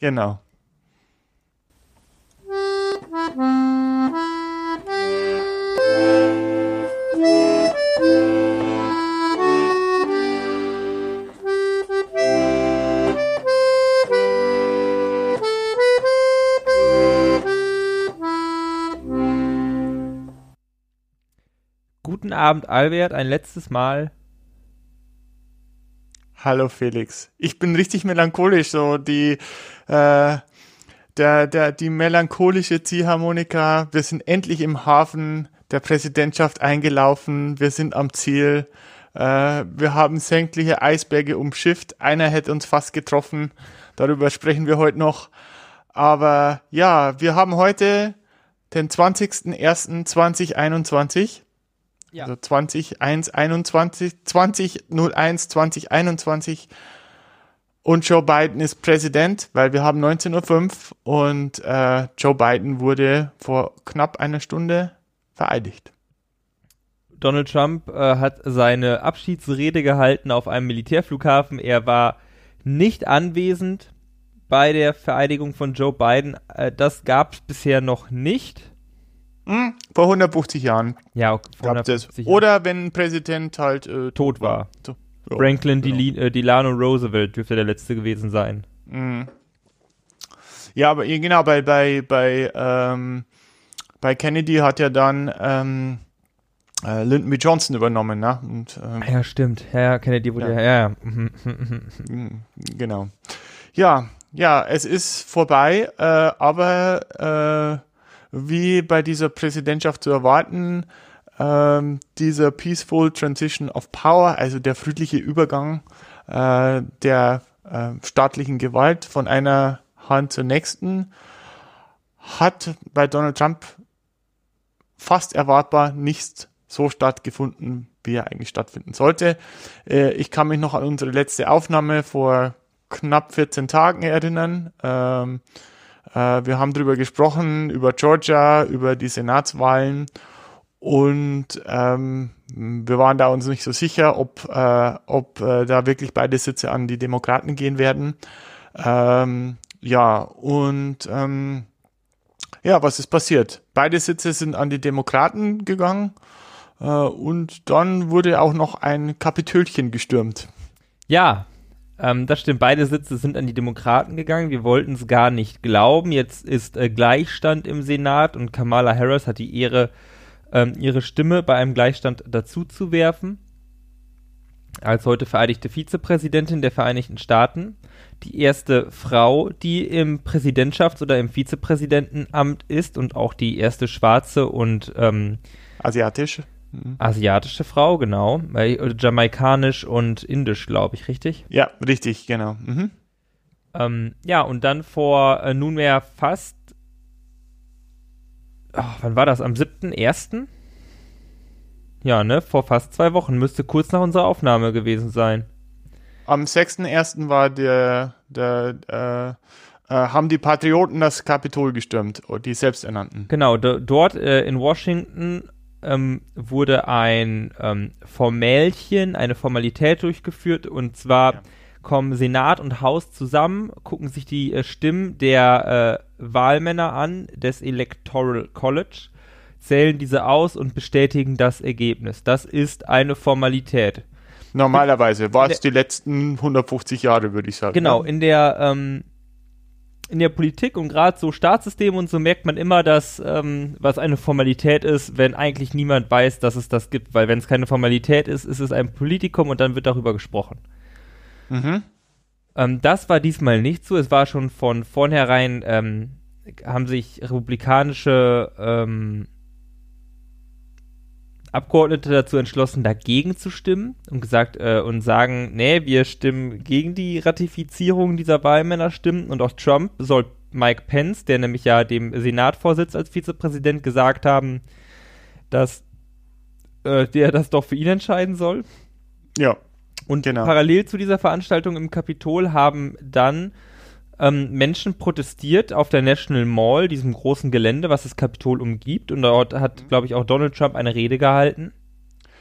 Genau. Guten Abend, Albert, ein letztes Mal. Hallo Felix. Ich bin richtig melancholisch, so die, äh, der, der, die melancholische Ziehharmonika. Wir sind endlich im Hafen der Präsidentschaft eingelaufen. Wir sind am Ziel. Äh, wir haben sämtliche Eisberge umschifft. Einer hätte uns fast getroffen. Darüber sprechen wir heute noch. Aber ja, wir haben heute den 20.01.2021. Ja. Also 2021, 2001, 2021. Und Joe Biden ist Präsident, weil wir haben 19.05 Uhr und äh, Joe Biden wurde vor knapp einer Stunde vereidigt. Donald Trump äh, hat seine Abschiedsrede gehalten auf einem Militärflughafen. Er war nicht anwesend bei der Vereidigung von Joe Biden. Äh, das gab es bisher noch nicht. Hm, vor 150 Jahren. Ja, vor 150 Jahren. Oder wenn ein Präsident halt äh, tot war. So. Ja, Franklin genau. Äh, Delano Roosevelt dürfte der letzte gewesen sein. Mhm. Ja, aber genau, bei, bei, bei, ähm, bei Kennedy hat ja dann ähm, äh, Lyndon B. Johnson übernommen, ne? Und, ähm, ja, stimmt. Ja, Kennedy wurde ja, ja. ja. Mhm, genau. Ja, ja, es ist vorbei, äh, aber äh, wie bei dieser Präsidentschaft zu erwarten, ähm, dieser Peaceful Transition of Power, also der friedliche Übergang äh, der äh, staatlichen Gewalt von einer Hand zur nächsten, hat bei Donald Trump fast erwartbar nicht so stattgefunden, wie er eigentlich stattfinden sollte. Äh, ich kann mich noch an unsere letzte Aufnahme vor knapp 14 Tagen erinnern. Ähm, äh, wir haben darüber gesprochen, über Georgia, über die Senatswahlen und ähm, wir waren da uns nicht so sicher, ob, äh, ob äh, da wirklich beide Sitze an die Demokraten gehen werden. Ähm, ja, und ähm, ja, was ist passiert? Beide Sitze sind an die Demokraten gegangen äh, und dann wurde auch noch ein Kapitölchen gestürmt. Ja, ähm, das stimmt, beide Sitze sind an die Demokraten gegangen. Wir wollten es gar nicht glauben. Jetzt ist äh, Gleichstand im Senat und Kamala Harris hat die Ehre, ähm, ihre Stimme bei einem Gleichstand dazu zu werfen. Als heute vereidigte Vizepräsidentin der Vereinigten Staaten. Die erste Frau, die im Präsidentschafts- oder im Vizepräsidentenamt ist und auch die erste schwarze und ähm, asiatische. Asiatische Frau, genau. Jamaikanisch und indisch, glaube ich, richtig? Ja, richtig, genau. Mhm. Ähm, ja, und dann vor äh, nunmehr fast. Oh, wann war das? Am 7.1.? Ja, ne? Vor fast zwei Wochen. Müsste kurz nach unserer Aufnahme gewesen sein. Am 6.1. war der, der äh, äh, haben die Patrioten das Kapitol gestürmt, die selbsternannten. Genau, dort äh, in Washington ähm, wurde ein ähm, Formälchen, eine Formalität durchgeführt und zwar ja. kommen Senat und Haus zusammen, gucken sich die äh, Stimmen der äh, Wahlmänner an des Electoral College, zählen diese aus und bestätigen das Ergebnis. Das ist eine Formalität. Normalerweise war es die letzten 150 Jahre, würde ich sagen. Genau, in der ähm, in der Politik und gerade so Staatssysteme und so merkt man immer, dass ähm, was eine Formalität ist, wenn eigentlich niemand weiß, dass es das gibt. Weil wenn es keine Formalität ist, ist es ein Politikum und dann wird darüber gesprochen. Mhm. Ähm, das war diesmal nicht so. Es war schon von vornherein, ähm, haben sich republikanische ähm, Abgeordnete dazu entschlossen, dagegen zu stimmen und gesagt äh, und sagen, nee, wir stimmen gegen die Ratifizierung dieser Wahlmännerstimmen und auch Trump soll Mike Pence, der nämlich ja dem Senatvorsitz als Vizepräsident gesagt haben, dass äh, der das doch für ihn entscheiden soll. Ja. Und genau. parallel zu dieser Veranstaltung im Kapitol haben dann ähm, Menschen protestiert auf der National Mall, diesem großen Gelände, was das Kapitol umgibt. Und dort hat, glaube ich, auch Donald Trump eine Rede gehalten.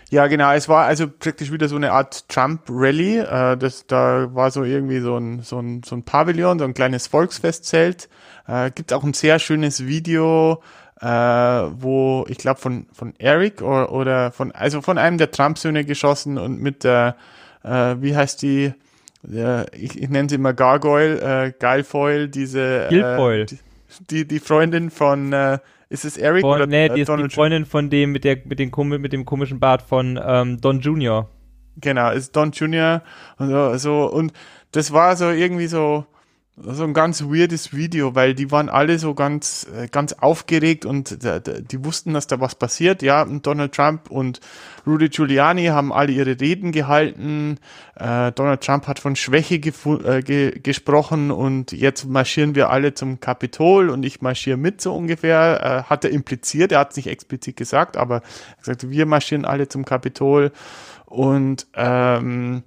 Ja, genau. Es war also praktisch wieder so eine Art Trump-Rally. Äh, das, da war so irgendwie so ein, so ein, so ein Pavillon, so ein kleines Volksfestzelt. Äh, gibt auch ein sehr schönes Video, äh, wo ich glaube von von Eric oder, oder von also von einem der Trump-Söhne geschossen und mit der äh, wie heißt die äh, ich, ich nenne sie immer Gargoyle, äh, Guilfoyle, diese Guilfoyle. Äh, die, die Freundin von äh, ist es Eric von, oder nee, äh, die ist die Freundin von dem mit der mit dem mit dem komischen Bart von ähm, Don Junior. Genau, ist Don Junior und so, so und das war so irgendwie so so ein ganz weirdes Video, weil die waren alle so ganz, äh, ganz aufgeregt und die wussten, dass da was passiert. Ja, und Donald Trump und Rudy Giuliani haben alle ihre Reden gehalten. Äh, Donald Trump hat von Schwäche äh, ge gesprochen und jetzt marschieren wir alle zum Kapitol und ich marschiere mit so ungefähr. Äh, hat er impliziert, er hat es nicht explizit gesagt, aber er hat gesagt, wir marschieren alle zum Kapitol und ähm,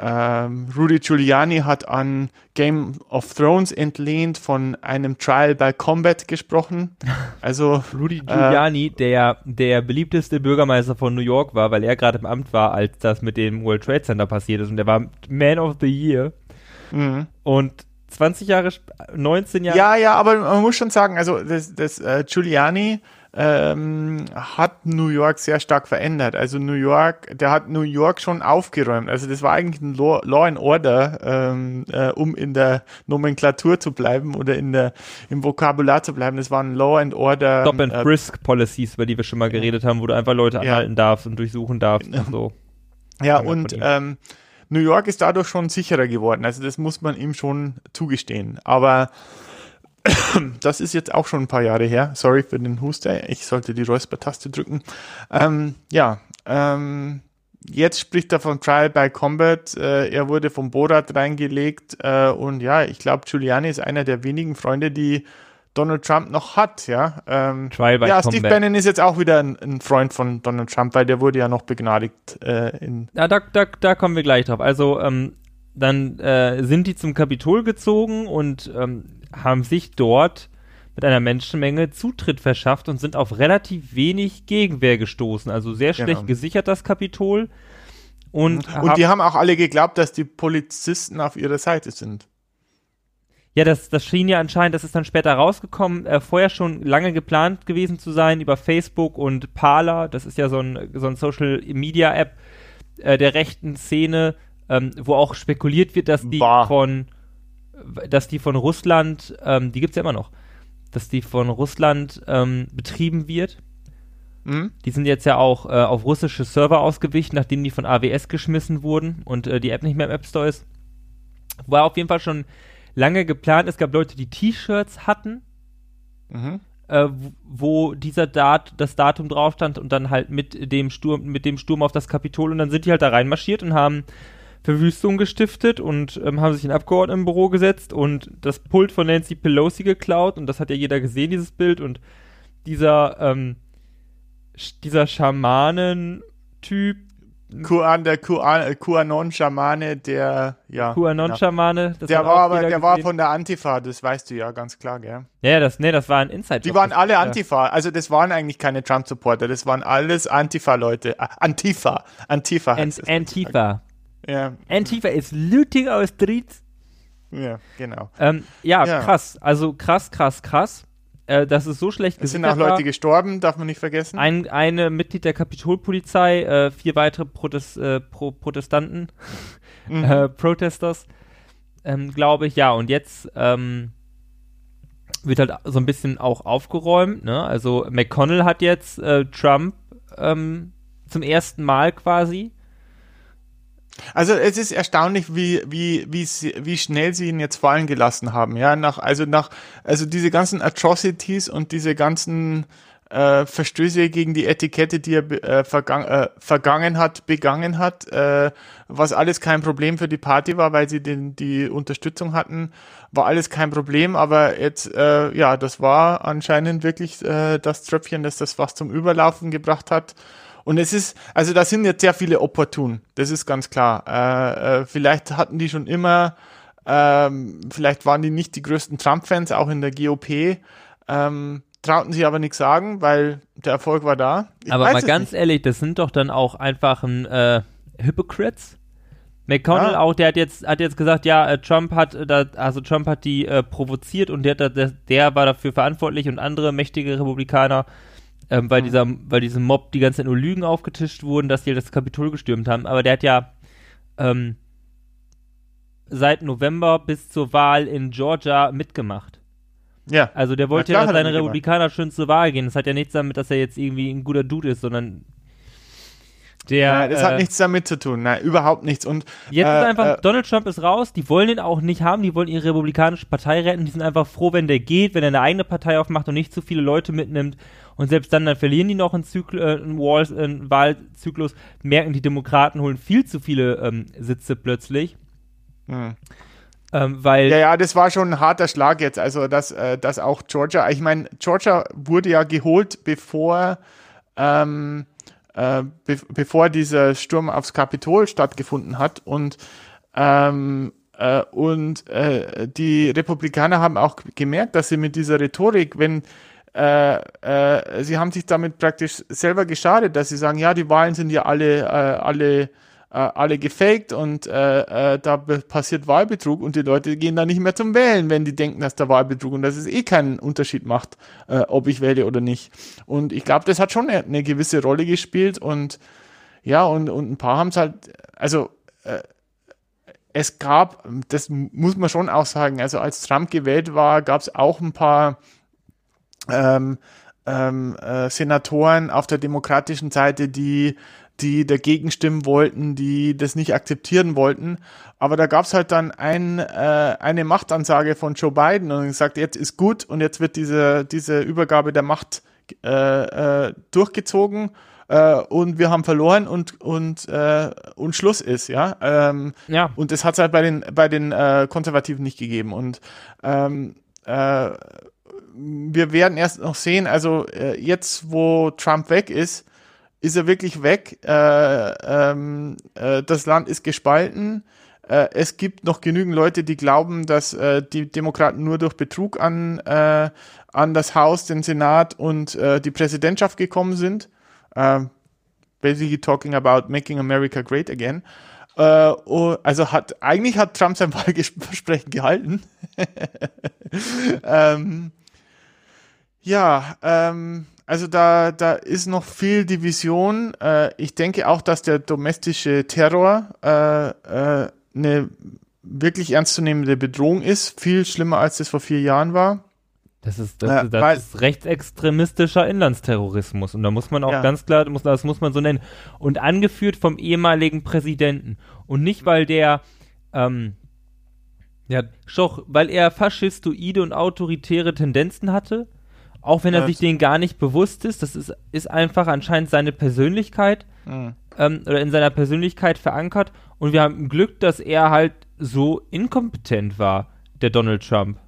ähm, Rudy Giuliani hat an Game of Thrones entlehnt von einem Trial by Combat gesprochen. Also Rudy Giuliani, äh, der der beliebteste Bürgermeister von New York war, weil er gerade im Amt war, als das mit dem World Trade Center passiert ist und der war Man of the Year. Mhm. Und 20 Jahre, 19 Jahre. Ja, ja, aber man muss schon sagen, also das, das äh, Giuliani ähm, hat New York sehr stark verändert. Also New York, der hat New York schon aufgeräumt. Also das war eigentlich ein Law, Law and Order, ähm, äh, um in der Nomenklatur zu bleiben oder in der im Vokabular zu bleiben. Das war ein Law and Order. Stop and äh, Frisk Policies, über die wir schon mal geredet haben, wo du einfach Leute anhalten ja. darfst und durchsuchen darfst und so. Ja, und ähm, New York ist dadurch schon sicherer geworden. Also das muss man ihm schon zugestehen. Aber das ist jetzt auch schon ein paar Jahre her. Sorry für den Huster. Ich sollte die Räusper-Taste drücken. Ähm, ja, ähm, jetzt spricht er von Trial by Combat. Äh, er wurde vom Borat reingelegt. Äh, und ja, ich glaube, Giuliani ist einer der wenigen Freunde, die Donald Trump noch hat, ja. Ähm, Trial by ja, Combat. Steve Bannon ist jetzt auch wieder ein, ein, Freund von Donald Trump, weil der wurde ja noch begnadigt. Äh, in ja, da, da, da kommen wir gleich drauf. Also, ähm, dann äh, sind die zum Kapitol gezogen und ähm, haben sich dort mit einer Menschenmenge Zutritt verschafft und sind auf relativ wenig Gegenwehr gestoßen. Also sehr schlecht genau. gesichert das Kapitol. Und, und die haben auch alle geglaubt, dass die Polizisten auf ihrer Seite sind. Ja, das, das schien ja anscheinend, das ist dann später rausgekommen, äh, vorher schon lange geplant gewesen zu sein über Facebook und Parler, das ist ja so ein, so ein Social Media App äh, der rechten Szene, ähm, wo auch spekuliert wird, dass die bah. von dass die von Russland, ähm, die gibt es ja immer noch, dass die von Russland ähm, betrieben wird. Mhm. Die sind jetzt ja auch äh, auf russische Server ausgewichen, nachdem die von AWS geschmissen wurden und äh, die App nicht mehr im App Store ist. War auf jeden Fall schon lange geplant. Es gab Leute, die T-Shirts hatten, mhm. äh, wo dieser Dat das Datum drauf stand und dann halt mit dem Sturm, mit dem Sturm auf das Kapitol und dann sind die halt da reinmarschiert und haben Verwüstung gestiftet und ähm, haben sich in Abgeordnetenbüro gesetzt und das Pult von Nancy Pelosi geklaut und das hat ja jeder gesehen, dieses Bild und dieser, ähm, dieser Schamanen-Typ, QAnon, der QAnon-Schamane, der, ja. QAnon-Schamane, ja. Der war aber, der gesehen. war von der Antifa, das weißt du ja ganz klar, gell? Ja, das, nee, das war ein Inside. Die waren alle Antifa, also das waren eigentlich keine Trump-Supporter, das waren alles Antifa-Leute. Antifa, Antifa heißt An. Antifa. Ja. Antifa ist looting our streets. Ja, genau. Ähm, ja, ja, krass. Also krass, krass, krass. Äh, das ist so schlecht Es sind auch Leute war. gestorben, darf man nicht vergessen. Ein eine Mitglied der Kapitolpolizei, äh, vier weitere Protest, äh, Pro Protestanten, mhm. äh, Protesters, ähm, glaube ich. Ja, und jetzt ähm, wird halt so ein bisschen auch aufgeräumt. Ne? Also McConnell hat jetzt äh, Trump ähm, zum ersten Mal quasi also es ist erstaunlich, wie, wie, wie, wie schnell sie ihn jetzt fallen gelassen haben. Ja, nach, also nach, also diese ganzen Atrocities und diese ganzen äh, Verstöße gegen die Etikette, die er äh, vergang, äh, vergangen hat, begangen hat, äh, was alles kein Problem für die Party war, weil sie den, die Unterstützung hatten, war alles kein Problem, aber jetzt, äh, ja, das war anscheinend wirklich äh, das Tröpfchen, das das was zum Überlaufen gebracht hat. Und es ist, also da sind jetzt sehr viele Opportun, das ist ganz klar. Äh, äh, vielleicht hatten die schon immer, ähm, vielleicht waren die nicht die größten Trump-Fans, auch in der GOP. Ähm, trauten sich aber nichts sagen, weil der Erfolg war da. Ich aber mal ganz nicht. ehrlich, das sind doch dann auch einfach ein äh, Hypocrites. McConnell ja. auch, der hat jetzt, hat jetzt gesagt, ja, äh, Trump hat, äh, da, also Trump hat die äh, provoziert und der, der, der war dafür verantwortlich und andere mächtige Republikaner, ähm, weil mhm. dieser, weil diesem Mob die ganze Zeit nur Lügen aufgetischt wurden, dass die das Kapitol gestürmt haben. Aber der hat ja ähm, seit November bis zur Wahl in Georgia mitgemacht. Ja. Also der wollte ja, dass seine Republikaner schön zur Wahl gehen. Das hat ja nichts damit, dass er jetzt irgendwie ein guter Dude ist, sondern der, Nein, das äh, hat nichts damit zu tun. Nein, überhaupt nichts. Und jetzt äh, ist einfach, äh, Donald Trump ist raus, die wollen ihn auch nicht haben, die wollen ihre republikanische Partei retten, die sind einfach froh, wenn der geht, wenn er eine eigene Partei aufmacht und nicht zu viele Leute mitnimmt. Und selbst dann, dann verlieren die noch einen, Zykl äh, einen, Wall einen Wahlzyklus, merken die Demokraten holen viel zu viele ähm, Sitze plötzlich. Hm. Ähm, weil ja, ja, das war schon ein harter Schlag jetzt. Also, dass, äh, dass auch Georgia, ich meine, Georgia wurde ja geholt, bevor, ähm, äh, be bevor dieser Sturm aufs Kapitol stattgefunden hat. Und, ähm, äh, und äh, die Republikaner haben auch gemerkt, dass sie mit dieser Rhetorik, wenn äh, äh, sie haben sich damit praktisch selber geschadet, dass sie sagen, ja, die Wahlen sind ja alle, äh, alle äh, alle gefaked und äh, äh, da passiert Wahlbetrug und die Leute gehen da nicht mehr zum Wählen, wenn die denken, dass da Wahlbetrug und dass es eh keinen Unterschied macht, ob ich wähle oder nicht. Und ich glaube, das hat schon eine, eine, gewisse Rolle gespielt und ja, und, und ein paar haben es halt, also es gab, das muss man schon auch sagen, also als Trump gewählt war, gab es auch ein paar ähm, ähm, äh, Senatoren auf der demokratischen Seite, die die dagegen stimmen wollten, die das nicht akzeptieren wollten. Aber da gab es halt dann ein, äh, eine Machtansage von Joe Biden und gesagt, jetzt ist gut und jetzt wird diese, diese Übergabe der Macht äh, äh, durchgezogen äh, und wir haben verloren und und äh, und Schluss ist, ja. Ähm, ja. Und das hat es halt bei den bei den äh, Konservativen nicht gegeben und ähm, äh, wir werden erst noch sehen, also äh, jetzt, wo Trump weg ist, ist er wirklich weg. Äh, ähm, äh, das Land ist gespalten. Äh, es gibt noch genügend Leute, die glauben, dass äh, die Demokraten nur durch Betrug an, äh, an das Haus, den Senat und äh, die Präsidentschaft gekommen sind. Äh, basically talking about making America great again. Äh, oh, also hat eigentlich hat Trump sein Wahlversprechen gehalten. ähm, ja, ähm, also da, da ist noch viel Division. Äh, ich denke auch, dass der domestische Terror äh, äh, eine wirklich ernstzunehmende Bedrohung ist. Viel schlimmer, als das vor vier Jahren war. Das ist, das, das weil, ist rechtsextremistischer Inlandsterrorismus. Und da muss man auch ja. ganz klar, das muss man so nennen. Und angeführt vom ehemaligen Präsidenten. Und nicht, weil der, ähm, ja, Schoch, weil er faschistoide und autoritäre Tendenzen hatte, auch wenn er sich denen gar nicht bewusst ist, das ist, ist einfach anscheinend seine Persönlichkeit mhm. ähm, oder in seiner Persönlichkeit verankert. Und wir haben Glück, dass er halt so inkompetent war, der Donald Trump.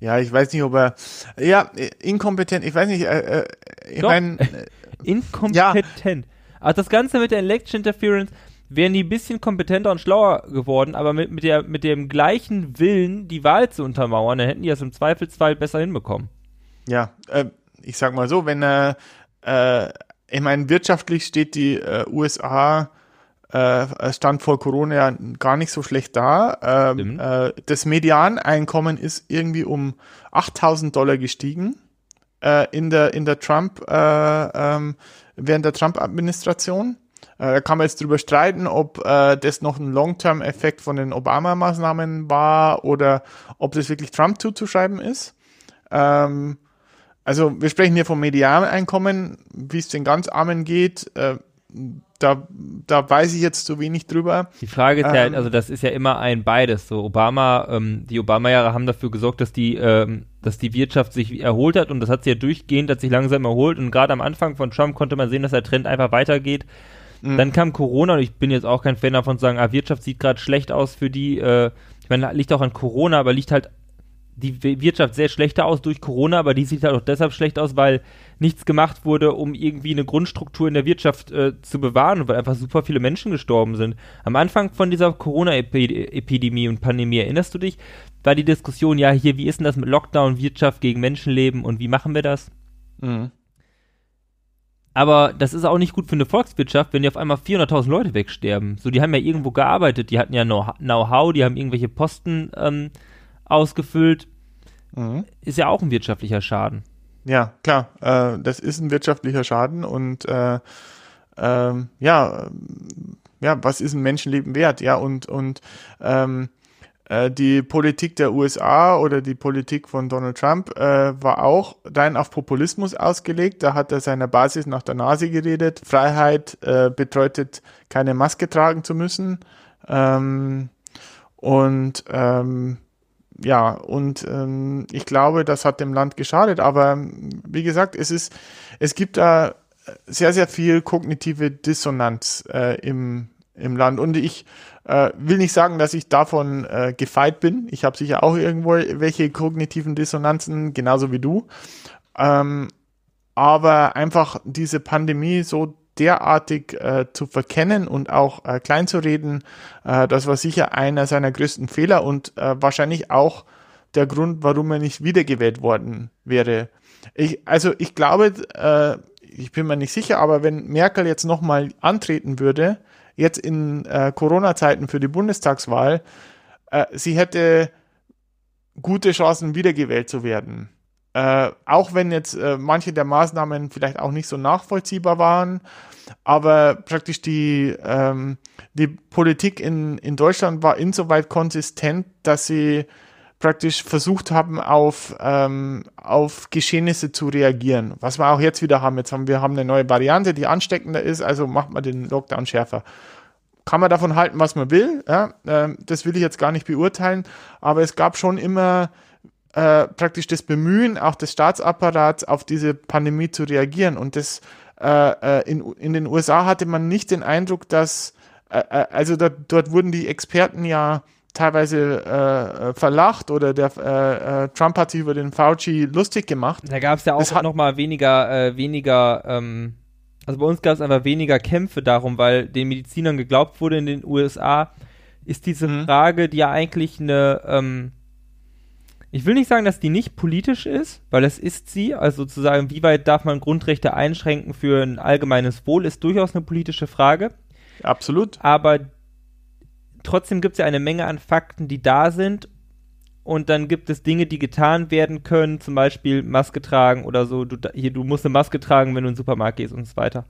Ja, ich weiß nicht, ob er. Ja, inkompetent, ich weiß nicht, äh, äh ich meine. Äh, inkompetent. Ja. Also das Ganze mit der Election Interference, wären die ein bisschen kompetenter und schlauer geworden, aber mit, mit, der, mit dem gleichen Willen, die Wahl zu untermauern, dann hätten die das im Zweifelsfall besser hinbekommen. Ja, äh, ich sag mal so, wenn er, äh, ich meine, wirtschaftlich steht die äh, USA äh, stand vor Corona ja gar nicht so schlecht da. Ähm, äh, das Medianeinkommen ist irgendwie um 8000 Dollar gestiegen äh, in der in der Trump äh, ähm, während der Trump-Administration. Äh, da kann man jetzt drüber streiten, ob äh, das noch ein Long-Term-Effekt von den Obama-Maßnahmen war oder ob das wirklich Trump zuzuschreiben ist. Ähm, also wir sprechen hier vom Medianeinkommen, wie es den ganz Armen geht. Äh, da, da weiß ich jetzt zu wenig drüber. Die Frage ist ähm, ja, also das ist ja immer ein beides. So Obama, ähm, die Obama-Jahre haben dafür gesorgt, dass die, ähm, dass die Wirtschaft sich erholt hat und das hat sie ja durchgehend, hat sich langsam erholt und gerade am Anfang von Trump konnte man sehen, dass der Trend einfach weitergeht. Mhm. Dann kam Corona und ich bin jetzt auch kein Fan davon zu sagen, ah, Wirtschaft sieht gerade schlecht aus für die. Äh, ich meine, liegt auch an Corona, aber liegt halt die Wirtschaft sehr schlechter aus durch Corona, aber die sieht halt auch deshalb schlecht aus, weil nichts gemacht wurde, um irgendwie eine Grundstruktur in der Wirtschaft äh, zu bewahren, weil einfach super viele Menschen gestorben sind. Am Anfang von dieser Corona-Epidemie und Pandemie, erinnerst du dich, war die Diskussion, ja, hier, wie ist denn das mit Lockdown, Wirtschaft gegen Menschenleben und wie machen wir das? Mhm. Aber das ist auch nicht gut für eine Volkswirtschaft, wenn die auf einmal 400.000 Leute wegsterben. So, die haben ja irgendwo gearbeitet, die hatten ja Know-how, die haben irgendwelche Posten ähm, ausgefüllt. Mhm. Ist ja auch ein wirtschaftlicher Schaden. Ja, klar, äh, das ist ein wirtschaftlicher Schaden und äh, äh, ja, ja, was ist ein Menschenleben wert? Ja, und, und ähm, äh, die Politik der USA oder die Politik von Donald Trump äh, war auch rein auf Populismus ausgelegt. Da hat er seiner Basis nach der Nase geredet. Freiheit äh, bedeutet, keine Maske tragen zu müssen. Ähm, und ähm, ja, und ähm, ich glaube, das hat dem Land geschadet. Aber wie gesagt, es ist, es gibt da sehr, sehr viel kognitive Dissonanz äh, im, im Land. Und ich äh, will nicht sagen, dass ich davon äh, gefeit bin. Ich habe sicher auch irgendwo welche kognitiven Dissonanzen, genauso wie du. Ähm, aber einfach diese Pandemie so derartig äh, zu verkennen und auch äh, klein zu reden, äh, das war sicher einer seiner größten Fehler und äh, wahrscheinlich auch der Grund, warum er nicht wiedergewählt worden wäre. Ich, also ich glaube, äh, ich bin mir nicht sicher, aber wenn Merkel jetzt nochmal antreten würde, jetzt in äh, Corona-Zeiten für die Bundestagswahl, äh, sie hätte gute Chancen, wiedergewählt zu werden. Äh, auch wenn jetzt äh, manche der Maßnahmen vielleicht auch nicht so nachvollziehbar waren, aber praktisch die, ähm, die Politik in, in Deutschland war insoweit konsistent, dass sie praktisch versucht haben, auf, ähm, auf Geschehnisse zu reagieren. Was wir auch jetzt wieder haben. Jetzt haben wir haben eine neue Variante, die ansteckender ist, also macht man den Lockdown schärfer. Kann man davon halten, was man will. Ja? Ähm, das will ich jetzt gar nicht beurteilen, aber es gab schon immer äh, praktisch das Bemühen auch des Staatsapparats auf diese Pandemie zu reagieren. Und das äh, äh in, in den USA hatte man nicht den Eindruck, dass, äh, äh also dort, dort wurden die Experten ja teilweise äh, verlacht oder der äh, äh, Trump hat sich über den Fauci lustig gemacht. Da gab es ja auch noch mal weniger, äh, weniger, ähm, also bei uns gab es einfach weniger Kämpfe darum, weil den Medizinern geglaubt wurde in den USA, ist diese mhm. Frage, die ja eigentlich eine, ähm, ich will nicht sagen, dass die nicht politisch ist, weil das ist sie, also sozusagen, wie weit darf man Grundrechte einschränken für ein allgemeines Wohl, ist durchaus eine politische Frage. Absolut. Aber trotzdem gibt es ja eine Menge an Fakten, die da sind. Und dann gibt es Dinge, die getan werden können, zum Beispiel Maske tragen oder so. Du, hier, du musst eine Maske tragen, wenn du in den Supermarkt gehst und so weiter.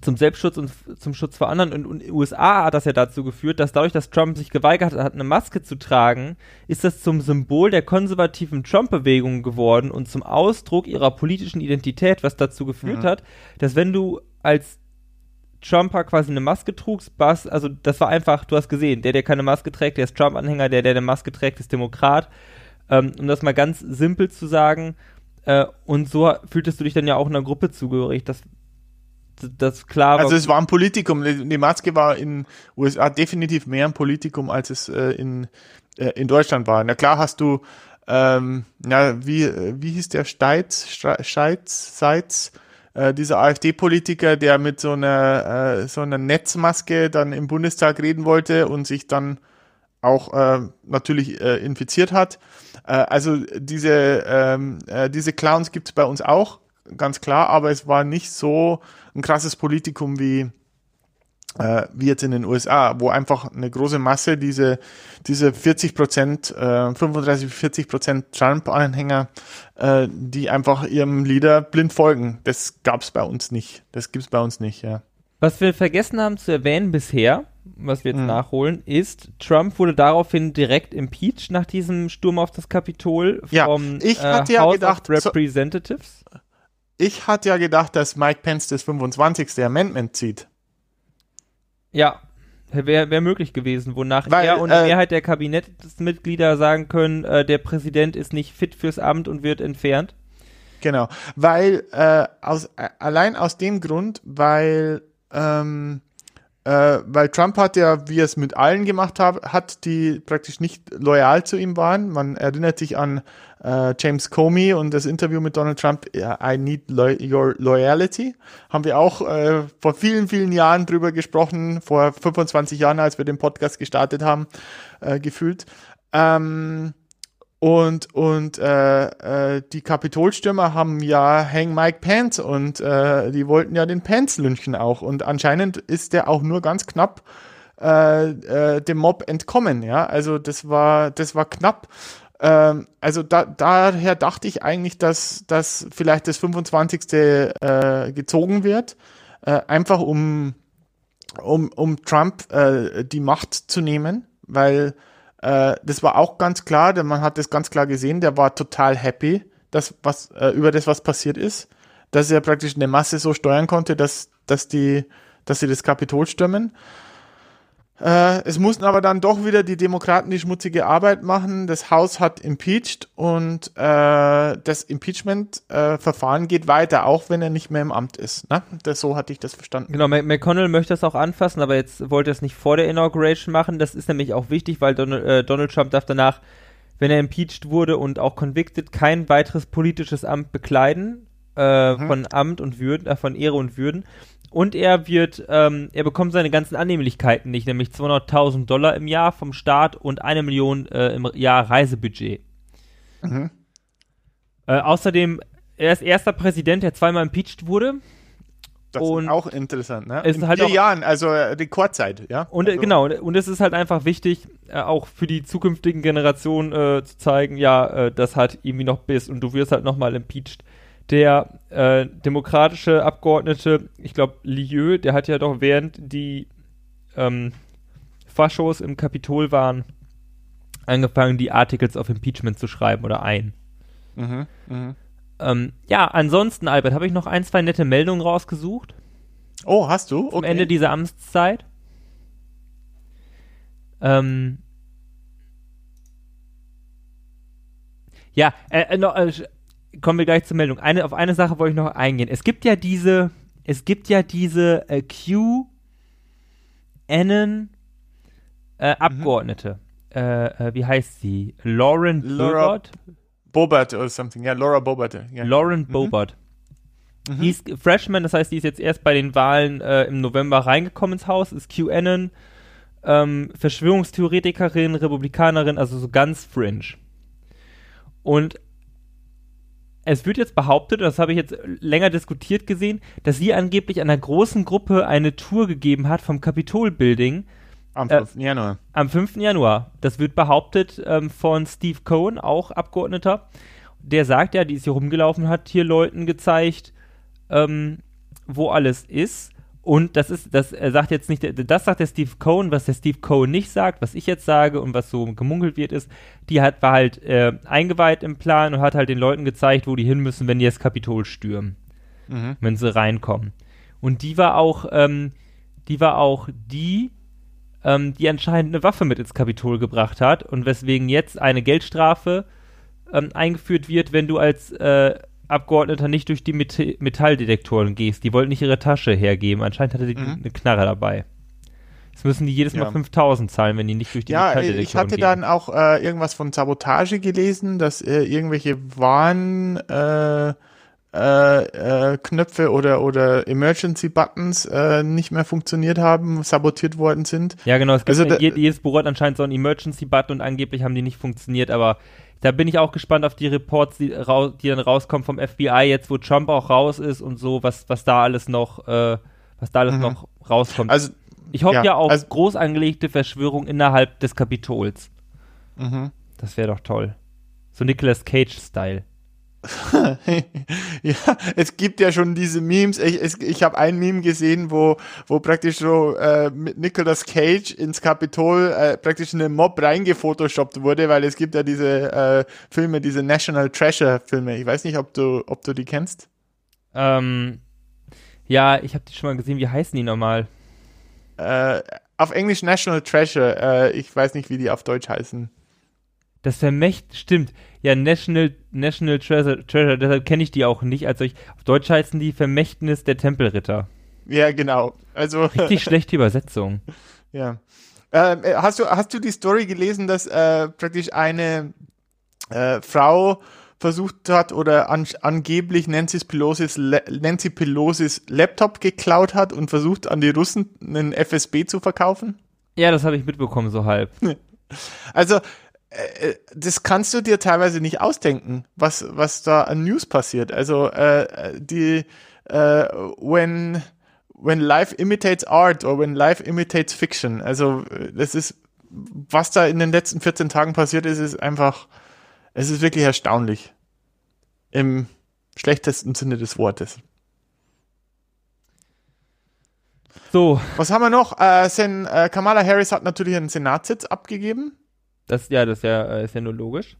Zum Selbstschutz und zum Schutz vor anderen. Und, und in den USA hat das ja dazu geführt, dass dadurch, dass Trump sich geweigert hat, eine Maske zu tragen, ist das zum Symbol der konservativen Trump-Bewegung geworden und zum Ausdruck ihrer politischen Identität, was dazu geführt mhm. hat, dass wenn du als Trumper quasi eine Maske trug, Bass, also das war einfach, du hast gesehen, der, der keine Maske trägt, der ist Trump-Anhänger, der, der eine Maske trägt, ist Demokrat. Ähm, um das mal ganz simpel zu sagen, äh, und so fühltest du dich dann ja auch in einer Gruppe zugehörig. Das, das klar war. Also es war ein Politikum. Die Maske war in USA definitiv mehr ein Politikum, als es äh, in, äh, in Deutschland war. Na klar hast du, ähm, ja, wie, wie hieß der Steitz, Steitz, Seitz, äh, dieser AfD-Politiker, der mit so einer, äh, so einer Netzmaske dann im Bundestag reden wollte und sich dann auch äh, natürlich äh, infiziert hat. Äh, also diese, ähm, äh, diese Clowns gibt es bei uns auch, ganz klar, aber es war nicht so ein krasses Politikum wie, äh, wie jetzt in den USA, wo einfach eine große Masse diese, diese 40 Prozent, äh, 35, 40 Prozent Trump-Anhänger, äh, die einfach ihrem Leader blind folgen. Das gab es bei uns nicht. Das gibt es bei uns nicht, ja. Was wir vergessen haben zu erwähnen bisher, was wir jetzt mhm. nachholen, ist, Trump wurde daraufhin direkt impeached nach diesem Sturm auf das Kapitol ja, vom ich hatte äh, ja House gedacht, of Representatives. So, ich hatte ja gedacht, dass Mike Pence das 25. Amendment zieht. Ja, wäre wär möglich gewesen, wonach Weil, er und äh, Mehrheit der Kabinettsmitglieder sagen können, äh, der Präsident ist nicht fit fürs Amt und wird entfernt. Genau, weil äh, aus, äh, allein aus dem Grund, weil ähm, Äh, weil Trump hat ja, wie er es mit allen gemacht hat, hat, die praktisch nicht loyal zu ihm waren. Man erinnert sich an äh, James Comey und das Interview mit Donald Trump, I need lo your loyalty. Haben wir auch äh, vor vielen, vielen Jahren drüber gesprochen, vor 25 Jahren, als wir den Podcast gestartet haben, äh, gefühlt. Ähm, und, und äh, äh, die Kapitolstürmer haben ja Hang Mike Pence und äh, die wollten ja den Pence lynchen auch. Und anscheinend ist der auch nur ganz knapp äh, äh, dem Mob entkommen. Ja, also das war, das war knapp. Ähm, also da, daher dachte ich eigentlich, dass, dass vielleicht das 25. Äh, gezogen wird, äh, einfach um, um, um Trump äh, die Macht zu nehmen, weil äh, das war auch ganz klar, denn man hat das ganz klar gesehen, der war total happy, dass was, äh, über das, was passiert ist, dass er praktisch eine Masse so steuern konnte, dass, dass die, dass sie das Kapitol stürmen. Äh, es mussten aber dann doch wieder die Demokraten die schmutzige Arbeit machen. Das Haus hat impeached und äh, das Impeachment-Verfahren äh, geht weiter, auch wenn er nicht mehr im Amt ist. Ne? Das, so hatte ich das verstanden. Genau, McConnell möchte das auch anfassen, aber jetzt wollte er es nicht vor der Inauguration machen. Das ist nämlich auch wichtig, weil Donald, äh, Donald Trump darf danach, wenn er impeached wurde und auch convicted, kein weiteres politisches Amt bekleiden. Äh, mhm. Von Amt und Würden, äh, von Ehre und Würden. Und er wird, ähm, er bekommt seine ganzen Annehmlichkeiten nicht, nämlich 200.000 Dollar im Jahr vom Staat und eine Million äh, im Jahr Reisebudget. Mhm. Äh, außerdem, er ist erster Präsident, der zweimal impeached wurde. Das und ist auch interessant, ne? In halt vier auch, Jahren, also äh, Rekordzeit, ja. Und äh, also. genau, und es ist halt einfach wichtig, äh, auch für die zukünftigen Generationen äh, zu zeigen, ja, äh, das hat irgendwie noch Biss und du wirst halt nochmal impeached der äh, demokratische Abgeordnete, ich glaube Lieu, der hat ja doch während die ähm, Faschos im Kapitol waren, angefangen, die Articles of Impeachment zu schreiben oder ein. Mhm, mh. ähm, ja, ansonsten, Albert, habe ich noch ein, zwei nette Meldungen rausgesucht. Oh, hast du? Okay. Am Ende dieser Amtszeit. Ähm, ja, äh, äh, äh, kommen wir gleich zur Meldung. Eine, auf eine Sache wollte ich noch eingehen. Es gibt ja diese, es gibt ja diese äh, Q Anon äh, mhm. Abgeordnete. Äh, äh, wie heißt sie? Lauren Laura Bobert? Bobert oder something. Ja, Laura Bobert. Ja. Lauren mhm. Bobert. Mhm. Die ist Freshman, das heißt, die ist jetzt erst bei den Wahlen äh, im November reingekommen ins Haus, ist QAnon, ähm, Verschwörungstheoretikerin, Republikanerin, also so ganz fringe. Und es wird jetzt behauptet, das habe ich jetzt länger diskutiert gesehen, dass sie angeblich einer großen Gruppe eine Tour gegeben hat vom Capitol-Building. Am 5. Äh, Januar. Am 5. Januar. Das wird behauptet ähm, von Steve Cohen, auch Abgeordneter. Der sagt ja, die ist hier rumgelaufen, hat hier Leuten gezeigt, ähm, wo alles ist. Und das ist, das sagt jetzt nicht, das sagt der Steve Cohen, was der Steve Cohen nicht sagt, was ich jetzt sage und was so gemunkelt wird, ist, die hat, war halt äh, eingeweiht im Plan und hat halt den Leuten gezeigt, wo die hin müssen, wenn die das Kapitol stürmen. Mhm. Wenn sie reinkommen. Und die war auch, ähm, die war auch die, ähm, die anscheinend eine Waffe mit ins Kapitol gebracht hat und weswegen jetzt eine Geldstrafe ähm, eingeführt wird, wenn du als äh, Abgeordneter nicht durch die Met Metalldetektoren gehst. Die wollten nicht ihre Tasche hergeben. Anscheinend hatte die mhm. eine Knarre dabei. Jetzt müssen die jedes Mal ja. 5000 zahlen, wenn die nicht durch die ja, Metalldetektoren gehen. Ja, ich hatte gehen. dann auch äh, irgendwas von Sabotage gelesen, dass äh, irgendwelche Warn äh, äh, äh, Knöpfe oder oder Emergency Buttons äh, nicht mehr funktioniert haben, sabotiert worden sind. Ja, genau. Es gibt also jedes Büro hat anscheinend so einen Emergency Button und angeblich haben die nicht funktioniert, aber da bin ich auch gespannt auf die Reports, die, die dann rauskommen vom FBI, jetzt wo Trump auch raus ist und so, was, was da alles noch, äh, was da alles mhm. noch rauskommt. Also, ich hoffe ja, ja auf also, groß angelegte Verschwörung innerhalb des Kapitols. Mhm. Das wäre doch toll. So Nicolas Cage-Style. ja, es gibt ja schon diese Memes. Ich, ich, ich habe ein Meme gesehen, wo, wo praktisch so äh, mit Nicolas Cage ins Kapitol äh, praktisch eine Mob reingefotoshoppt wurde, weil es gibt ja diese äh, Filme, diese National Treasure Filme. Ich weiß nicht, ob du, ob du die kennst. Ähm, ja, ich habe die schon mal gesehen. Wie heißen die nochmal? Äh, auf Englisch National Treasure. Äh, ich weiß nicht, wie die auf Deutsch heißen. Das Vermächt, stimmt. Ja, National, National Treasure, Treasure deshalb kenne ich die auch nicht. Also ich, auf Deutsch heißen die Vermächtnis der Tempelritter. Ja, genau. Also richtig schlechte Übersetzung. Ja. Ähm, äh, hast du hast du die Story gelesen, dass äh, praktisch eine äh, Frau versucht hat oder an, angeblich Nancy Pelosi's, Nancy Pelosi's Laptop geklaut hat und versucht an die Russen einen FSB zu verkaufen? Ja, das habe ich mitbekommen, so halb. Also, äh, das kannst du dir teilweise nicht ausdenken, was, was da an News passiert. Also, äh, die, äh, when, when life imitates art or when life imitates fiction. Also, das ist, was da in den letzten 14 Tagen passiert ist, ist einfach, es ist wirklich erstaunlich. Im schlechtesten Sinne des Wortes. So. Was haben wir noch? Äh, Sen, äh, Kamala Harris hat natürlich einen Senatssitz abgegeben. Das, ja, das ist ja, äh, ist ja nur logisch.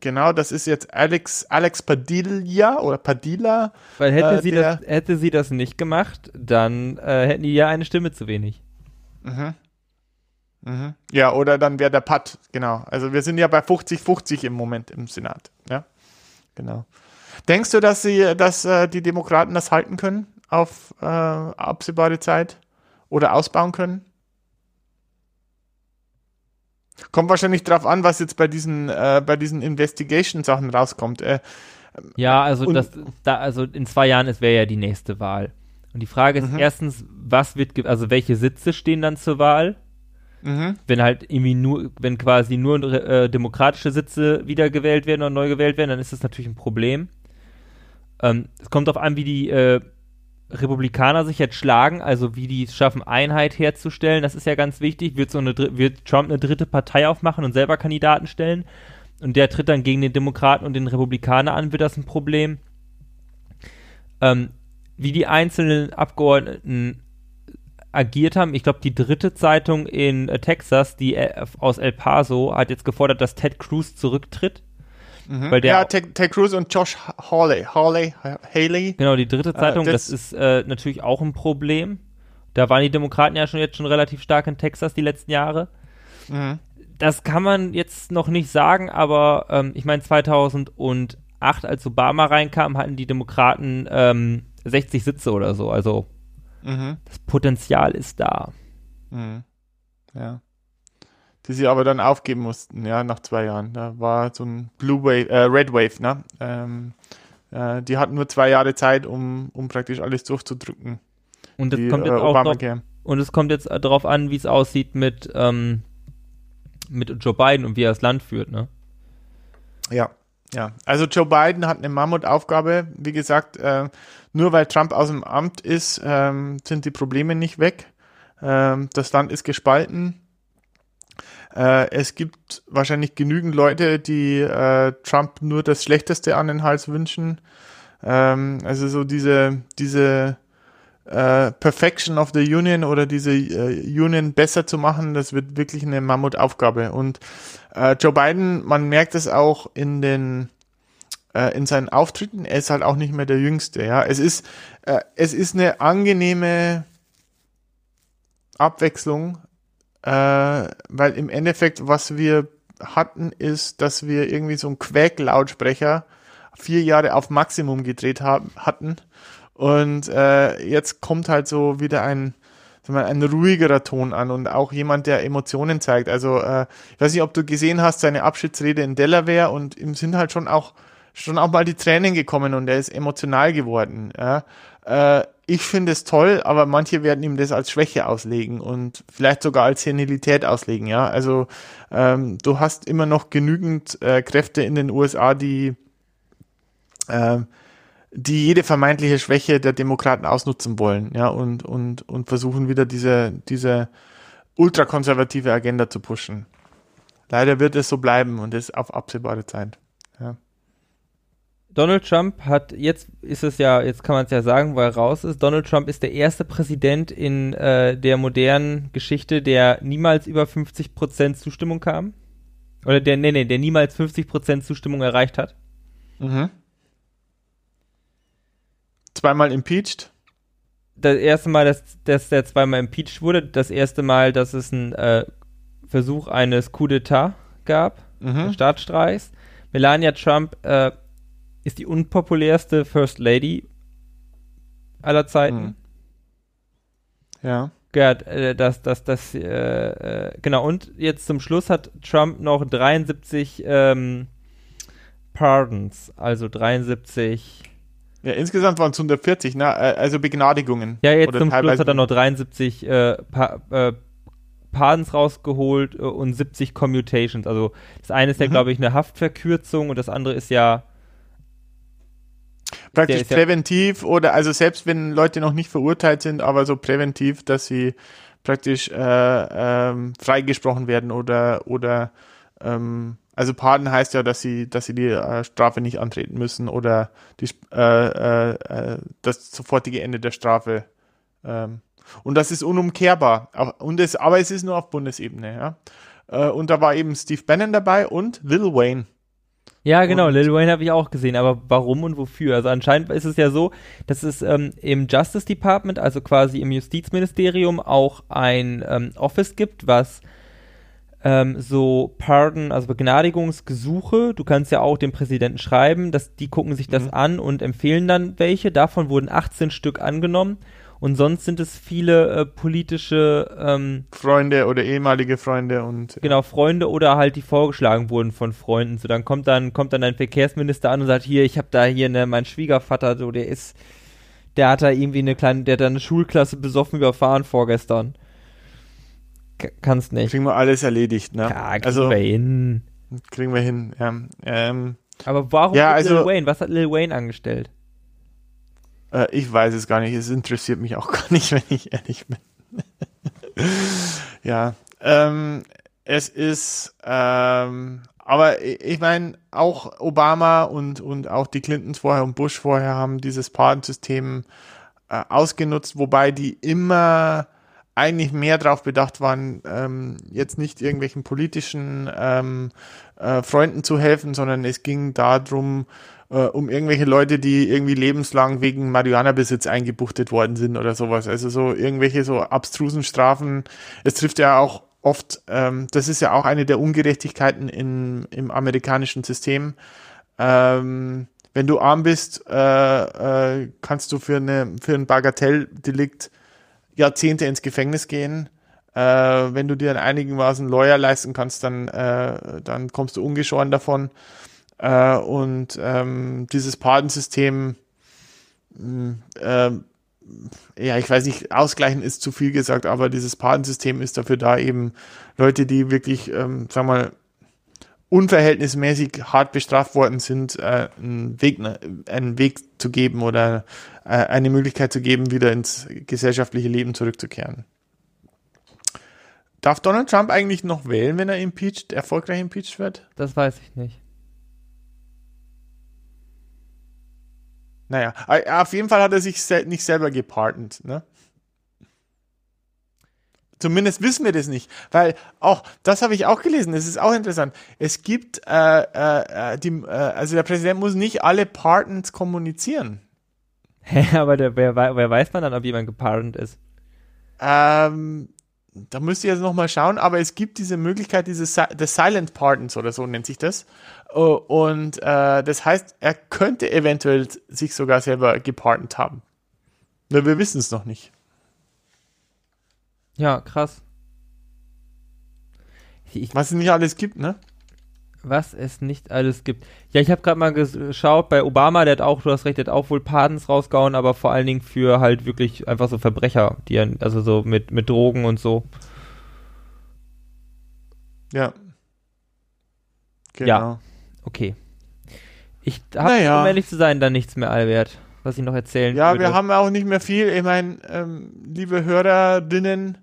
Genau, das ist jetzt Alex, Alex Padilla oder Padilla. Weil hätte, äh, sie das, hätte sie das nicht gemacht, dann äh, hätten die ja eine Stimme zu wenig. Mhm. Mhm. Ja, oder dann wäre der Pat, genau. Also wir sind ja bei 50-50 im Moment im Senat. Ja, genau. Denkst du, dass sie, dass äh, die Demokraten das halten können auf äh, absehbare Zeit oder ausbauen können? Kommt wahrscheinlich drauf an, was jetzt bei diesen, äh, bei diesen Investigation-Sachen rauskommt. Äh, ja, also das, da, also in zwei Jahren wäre ja die nächste Wahl. Und die Frage ist mhm. erstens, was wird, also welche Sitze stehen dann zur Wahl? Mhm. Wenn halt irgendwie nur, wenn quasi nur äh, demokratische Sitze wiedergewählt werden oder neu gewählt werden, dann ist das natürlich ein Problem. Ähm, es kommt darauf an, wie die äh, Republikaner sich jetzt schlagen, also wie die es schaffen, Einheit herzustellen. Das ist ja ganz wichtig. Wird, so eine, wird Trump eine dritte Partei aufmachen und selber Kandidaten stellen? Und der tritt dann gegen den Demokraten und den Republikaner an, wird das ein Problem. Ähm, wie die einzelnen Abgeordneten agiert haben. Ich glaube, die dritte Zeitung in äh, Texas, die äh, aus El Paso, hat jetzt gefordert, dass Ted Cruz zurücktritt. Mhm. Weil der ja, Ted, Ted, Cruz und Josh Hawley. Hawley, Haley. Genau, die dritte Zeitung, uh, das, das, ist äh, natürlich auch ein Problem. Da waren die Demokraten ja schon jetzt schon relativ stark in Texas die letzten Jahre. Mhm. Das kann man jetzt noch nicht sagen, aber ähm, ich meine 2008, als Obama reinkam, hatten die Demokraten ähm, 60 Sitze oder so. Also Mhm. Das Potenzial ist da. Mhm. Ja. Die sie aber dann aufgeben mussten, ja, nach zwei Jahren. Da war so ein Blue Wave, äh, Red Wave, ne? Ähm, äh, die hatten nur zwei Jahre Zeit, um, um praktisch alles durchzudrücken. Und es kommt jetzt äh, auch drauf, und es kommt jetzt darauf an, wie es aussieht mit, ähm, mit Joe Biden und wie er das Land führt, ne? Ja, ja. Also Joe Biden hat eine Mammutaufgabe. Wie gesagt, äh, nur weil Trump aus dem Amt ist, ähm, sind die Probleme nicht weg. Ähm, das Land ist gespalten. Äh, es gibt wahrscheinlich genügend Leute, die äh, Trump nur das Schlechteste an den Hals wünschen. Ähm, also so diese, diese äh, Perfection of the Union oder diese äh, Union besser zu machen, das wird wirklich eine Mammutaufgabe. Und äh, Joe Biden, man merkt es auch in den äh, in seinen Auftritten. Er ist halt auch nicht mehr der Jüngste. Ja, es ist es ist eine angenehme Abwechslung, äh, weil im Endeffekt was wir hatten ist, dass wir irgendwie so einen Quäk-Lautsprecher vier Jahre auf Maximum gedreht haben hatten und äh, jetzt kommt halt so wieder ein ein ruhigerer Ton an und auch jemand, der Emotionen zeigt. Also äh, ich weiß nicht, ob du gesehen hast, seine Abschiedsrede in Delaware und ihm sind halt schon auch schon auch mal die Tränen gekommen und er ist emotional geworden. Ja. Äh, ich finde es toll, aber manche werden ihm das als Schwäche auslegen und vielleicht sogar als Senilität auslegen. Ja, also ähm, du hast immer noch genügend äh, Kräfte in den USA, die äh, die jede vermeintliche Schwäche der Demokraten ausnutzen wollen, ja, und, und, und versuchen wieder diese, diese ultrakonservative Agenda zu pushen. Leider wird es so bleiben und das auf absehbare Zeit. Ja. Donald Trump hat, jetzt ist es ja, jetzt kann man es ja sagen, wo er raus ist, Donald Trump ist der erste Präsident in äh, der modernen Geschichte, der niemals über 50% Zustimmung kam. Oder der, nee, nee, der niemals 50% Zustimmung erreicht hat. Mhm. Zweimal impeached? Das erste Mal, dass, dass der zweimal impeached wurde. Das erste Mal, dass es einen äh, Versuch eines Coup d'etat gab, mhm. Staatsstreichs. Melania Trump äh, ist die unpopulärste First Lady aller Zeiten. Ja. Gerd, äh, dass das, das, äh, äh, genau, und jetzt zum Schluss hat Trump noch 73 ähm, Pardons, also 73. Ja, insgesamt waren es 140, ne? Also Begnadigungen. Ja, jetzt zum Schluss hat er noch 73 äh, pa äh, Pardons rausgeholt äh, und 70 Commutations. Also das eine ist ja, mhm. glaube ich, eine Haftverkürzung und das andere ist ja Praktisch präventiv ja oder also selbst wenn Leute noch nicht verurteilt sind, aber so präventiv, dass sie praktisch äh, ähm, freigesprochen werden oder oder ähm, also Pardon heißt ja, dass sie dass sie die äh, Strafe nicht antreten müssen oder die äh, äh, äh das sofortige Ende der Strafe ähm, und das ist unumkehrbar. Und es, aber es ist nur auf Bundesebene, ja. Äh, und da war eben Steve Bannon dabei und Lil Wayne. Ja, genau, und Lil Wayne habe ich auch gesehen, aber warum und wofür? Also anscheinend ist es ja so, dass es ähm, im Justice Department, also quasi im Justizministerium, auch ein ähm, Office gibt, was ähm, so Pardon, also Begnadigungsgesuche, du kannst ja auch dem Präsidenten schreiben, dass die gucken sich das mhm. an und empfehlen dann welche. Davon wurden 18 Stück angenommen und sonst sind es viele äh, politische ähm, Freunde oder ehemalige Freunde und genau Freunde oder halt die vorgeschlagen wurden von Freunden. So dann kommt dann kommt dann ein Verkehrsminister an und sagt hier, ich habe da hier ne mein Schwiegervater, so der ist, der hat da irgendwie eine kleine, der hat da eine Schulklasse besoffen überfahren vorgestern. K kannst nicht. Kriegen wir alles erledigt, ne? Ja, kriegen also, wir hin. Kriegen wir hin. Ja, ähm, Aber warum ja, also, Lil Wayne? Was hat Lil Wayne angestellt? Äh, ich weiß es gar nicht. Es interessiert mich auch gar nicht, wenn ich ehrlich bin. ja, ähm, es ist, ähm, aber ich meine, auch Obama und, und auch die Clintons vorher und Bush vorher haben dieses Patensystem äh, ausgenutzt, wobei die immer eigentlich mehr darauf bedacht waren, ähm, jetzt nicht irgendwelchen politischen ähm, äh, Freunden zu helfen, sondern es ging darum, äh, um irgendwelche Leute, die irgendwie lebenslang wegen Marihuana-Besitz eingebuchtet worden sind oder sowas. Also so irgendwelche so abstrusen Strafen. Es trifft ja auch oft, ähm, das ist ja auch eine der Ungerechtigkeiten in, im amerikanischen System. Ähm, wenn du arm bist, äh, äh, kannst du für, eine, für ein Bagatelldelikt Jahrzehnte ins Gefängnis gehen. Äh, wenn du dir ein einigermaßen Lawyer leisten kannst, dann, äh, dann kommst du ungeschoren davon. Äh, und ähm, dieses Patensystem, äh, ja, ich weiß nicht, ausgleichen ist zu viel gesagt, aber dieses Patensystem ist dafür da, eben Leute, die wirklich, ähm, sagen wir mal, unverhältnismäßig hart bestraft worden sind, äh, einen, Weg, einen Weg zu geben oder äh, eine Möglichkeit zu geben, wieder ins gesellschaftliche Leben zurückzukehren. Darf Donald Trump eigentlich noch wählen, wenn er impeached, erfolgreich impeached wird? Das weiß ich nicht. Naja, auf jeden Fall hat er sich nicht selber gepartnet, ne? Zumindest wissen wir das nicht, weil auch das habe ich auch gelesen. Das ist auch interessant. Es gibt äh, äh, äh die, äh, also der Präsident muss nicht alle Pardons kommunizieren. Hä, aber der, wer, wer weiß man dann, ob jemand gepardont ist? Ähm, da müsste ich jetzt nochmal schauen, aber es gibt diese Möglichkeit, diese si the Silent Pardons oder so nennt sich das. Oh, und äh, das heißt, er könnte eventuell sich sogar selber gepardont haben. Nur wir wissen es noch nicht. Ja, krass. Ich, was es nicht alles gibt, ne? Was es nicht alles gibt. Ja, ich habe gerade mal geschaut, bei Obama, der hat auch, du hast recht, der hat auch wohl Pardons rausgehauen, aber vor allen Dingen für halt wirklich einfach so Verbrecher, die also so mit, mit Drogen und so. Ja. Genau. Ja. Okay. Ich habe, naja. um ehrlich zu sein, dann nichts mehr, Albert, was ich noch erzählen Ja, würde. wir haben auch nicht mehr viel. Ich meine, ähm, liebe Hörerinnen,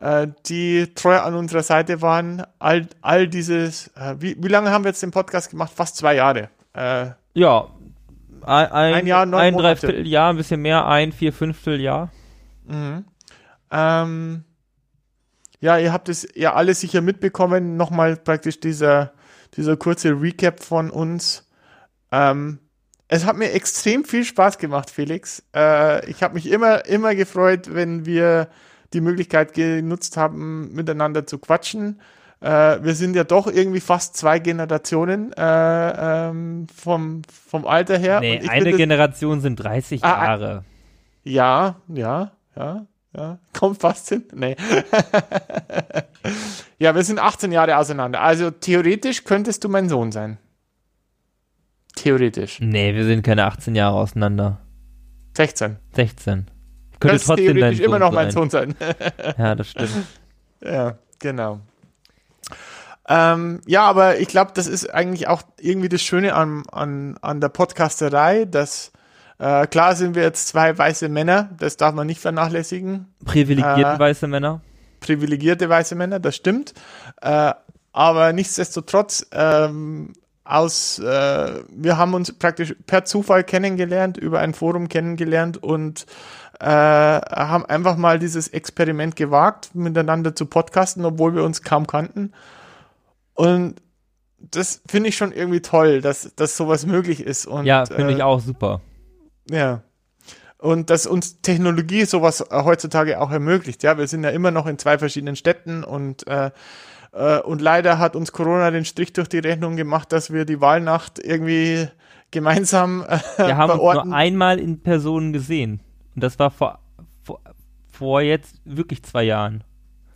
äh, die treu an unserer Seite waren, all, all dieses, äh, wie, wie lange haben wir jetzt den Podcast gemacht? Fast zwei Jahre. Äh, ja, ein, ein, ein Jahr, neun ein Dreivierteljahr, ein bisschen mehr, ein vier Fünfteljahr. Mhm. Ähm, ja, ihr habt es ja alle sicher mitbekommen. Nochmal praktisch dieser dieser kurze Recap von uns. Ähm, es hat mir extrem viel Spaß gemacht, Felix. Äh, ich habe mich immer, immer gefreut, wenn wir die Möglichkeit genutzt haben, miteinander zu quatschen. Äh, wir sind ja doch irgendwie fast zwei Generationen äh, ähm, vom, vom Alter her. Nee, eine Generation sind 30 ah, ah, Jahre. Ja, ja, ja. Ja, kommt fast hin. Nee. ja, wir sind 18 Jahre auseinander. Also theoretisch könntest du mein Sohn sein. Theoretisch. Nee, wir sind keine 18 Jahre auseinander. 16. 16. Könnte Könntest trotzdem theoretisch immer noch mein Sohn sein. ja, das stimmt. Ja, genau. Ähm, ja, aber ich glaube, das ist eigentlich auch irgendwie das Schöne an, an, an der Podcasterei, dass äh, klar sind wir jetzt zwei weiße Männer, das darf man nicht vernachlässigen. Privilegierte äh, weiße Männer. Privilegierte weiße Männer, das stimmt. Äh, aber nichtsdestotrotz, ähm, aus, äh, wir haben uns praktisch per Zufall kennengelernt, über ein Forum kennengelernt und äh, haben einfach mal dieses Experiment gewagt, miteinander zu podcasten, obwohl wir uns kaum kannten. Und das finde ich schon irgendwie toll, dass, dass sowas möglich ist. Und, ja, finde äh, ich auch super. Ja. Und dass uns Technologie sowas heutzutage auch ermöglicht. Ja, wir sind ja immer noch in zwei verschiedenen Städten und äh, äh, und leider hat uns Corona den Strich durch die Rechnung gemacht, dass wir die Wahlnacht irgendwie gemeinsam äh, Wir haben uns nur einmal in Person gesehen. Und das war vor, vor, vor jetzt wirklich zwei Jahren.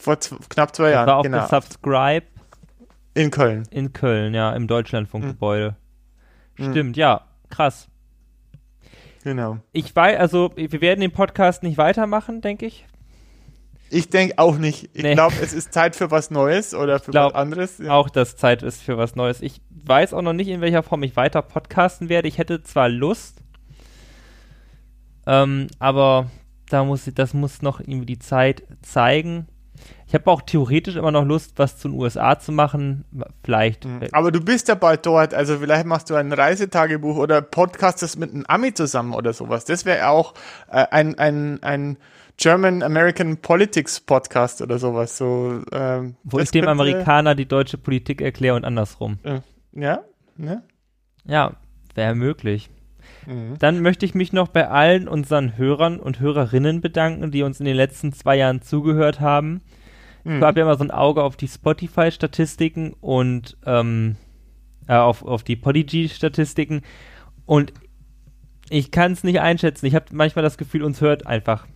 Vor knapp zwei das Jahren, war auch genau. Subscribe. In Köln. In Köln, ja, im Deutschlandfunkgebäude. Mhm. Stimmt, ja, krass. Genau. Ich weiß, also wir werden den Podcast nicht weitermachen, denke ich. Ich denke auch nicht. Ich nee. glaube, es ist Zeit für was Neues oder für was anderes. Ja. Auch, dass Zeit ist für was Neues. Ich weiß auch noch nicht, in welcher Form ich weiter podcasten werde. Ich hätte zwar Lust, ähm, aber da muss, das muss noch irgendwie die Zeit zeigen. Ich habe auch theoretisch immer noch Lust, was zu den USA zu machen. Vielleicht. Mhm. Aber du bist ja bald dort, also vielleicht machst du ein Reisetagebuch oder podcastest mit einem Ami zusammen oder sowas. Das wäre auch äh, ein, ein, ein German American Politics Podcast oder sowas. So, ähm, Wo ich dem Amerikaner die deutsche Politik erkläre und andersrum. Äh, ja, ne? Ja, wäre möglich. Mhm. Dann möchte ich mich noch bei allen unseren Hörern und Hörerinnen bedanken, die uns in den letzten zwei Jahren zugehört haben. Mhm. Ich habe ja immer so ein Auge auf die Spotify-Statistiken und ähm, äh, auf, auf die Podigy-Statistiken und ich kann es nicht einschätzen. Ich habe manchmal das Gefühl, uns hört einfach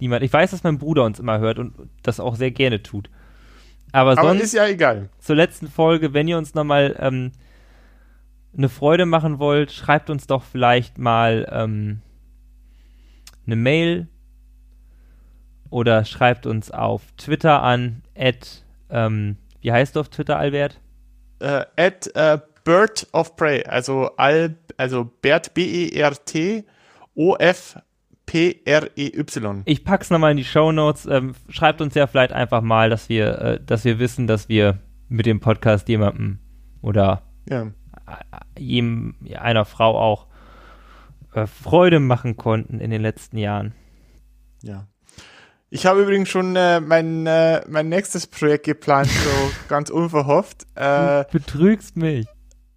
niemand. Ich weiß, dass mein Bruder uns immer hört und das auch sehr gerne tut. Aber, Aber sonst, ist ja egal. Zur letzten Folge, wenn ihr uns nochmal ähm, eine Freude machen wollt, schreibt uns doch vielleicht mal ähm, eine Mail oder schreibt uns auf Twitter an, at, ähm, wie heißt du auf Twitter, Albert? Uh, at uh, Bird of Prey, also, Al, also Bert, B-E-R-T, O-F P-R-E-Y. Ich pack's nochmal in die Show Notes. Ähm, schreibt uns ja vielleicht einfach mal, dass wir, äh, dass wir wissen, dass wir mit dem Podcast jemandem oder ja. Jedem, einer Frau auch äh, Freude machen konnten in den letzten Jahren. Ja. Ich habe übrigens schon äh, mein, äh, mein nächstes Projekt geplant, so ganz unverhofft. Äh, du betrügst mich.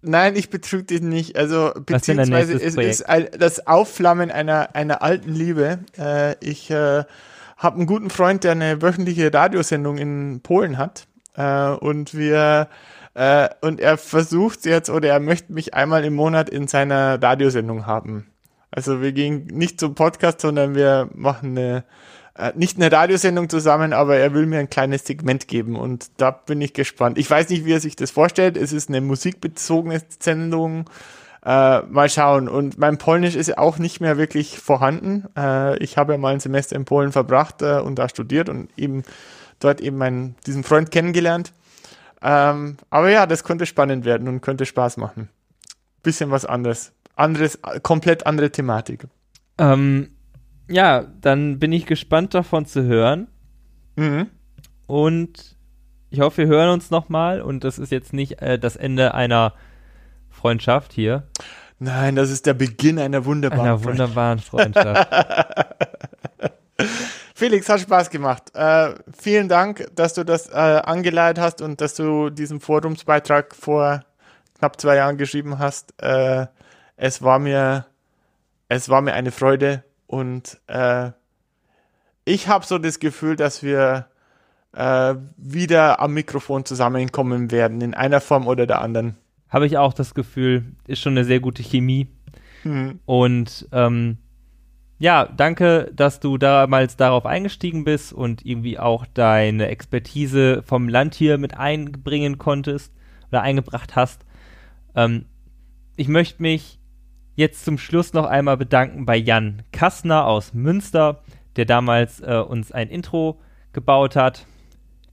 Nein, ich betrüge dich nicht. Also beziehungsweise es ist ein, das Aufflammen einer einer alten Liebe. Äh, ich äh, habe einen guten Freund, der eine wöchentliche Radiosendung in Polen hat und wir äh, und er versucht jetzt oder er möchte mich einmal im Monat in seiner Radiosendung haben. Also wir gehen nicht zum Podcast, sondern wir machen eine äh, nicht eine Radiosendung zusammen, aber er will mir ein kleines Segment geben und da bin ich gespannt. Ich weiß nicht, wie er sich das vorstellt. Es ist eine musikbezogene Sendung. Äh, mal schauen. Und mein Polnisch ist auch nicht mehr wirklich vorhanden. Äh, ich habe ja mal ein Semester in Polen verbracht äh, und da studiert und eben dort eben meinen, diesen Freund kennengelernt. Ähm, aber ja, das könnte spannend werden und könnte Spaß machen. Bisschen was anderes. Anderes, komplett andere Thematik. Ähm, ja, dann bin ich gespannt davon zu hören. Mhm. Und ich hoffe, wir hören uns nochmal. Und das ist jetzt nicht äh, das Ende einer Freundschaft hier. Nein, das ist der Beginn einer wunderbaren einer wunderbaren Freundschaft. Felix, hat Spaß gemacht. Äh, vielen Dank, dass du das äh, angeleitet hast und dass du diesen Forumsbeitrag vor knapp zwei Jahren geschrieben hast. Äh, es war mir, es war mir eine Freude und äh, ich habe so das Gefühl, dass wir äh, wieder am Mikrofon zusammenkommen werden, in einer Form oder der anderen. Habe ich auch das Gefühl, ist schon eine sehr gute Chemie. Mhm. Und ähm, ja, danke, dass du damals darauf eingestiegen bist und irgendwie auch deine Expertise vom Land hier mit einbringen konntest oder eingebracht hast. Ähm, ich möchte mich jetzt zum Schluss noch einmal bedanken bei Jan Kassner aus Münster, der damals äh, uns ein Intro gebaut hat.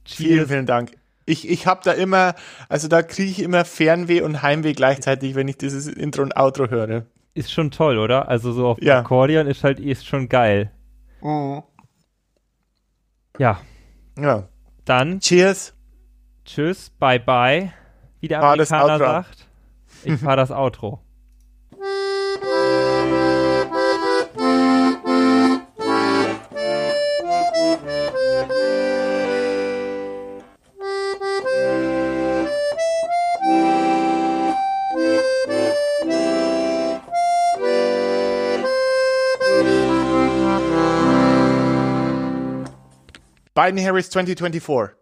Cheers. Vielen, vielen Dank. Ich, ich habe da immer, also da kriege ich immer Fernweh und Heimweh gleichzeitig, wenn ich dieses Intro und Outro höre. Ist schon toll, oder? Also so auf ja. Akkordeon ist halt ist schon geil. Mhm. Ja. Ja. Dann. Cheers. Tschüss, bye bye. Wie der Amerikaner sagt. Ich fahre das Outro. Biden Harris 2024.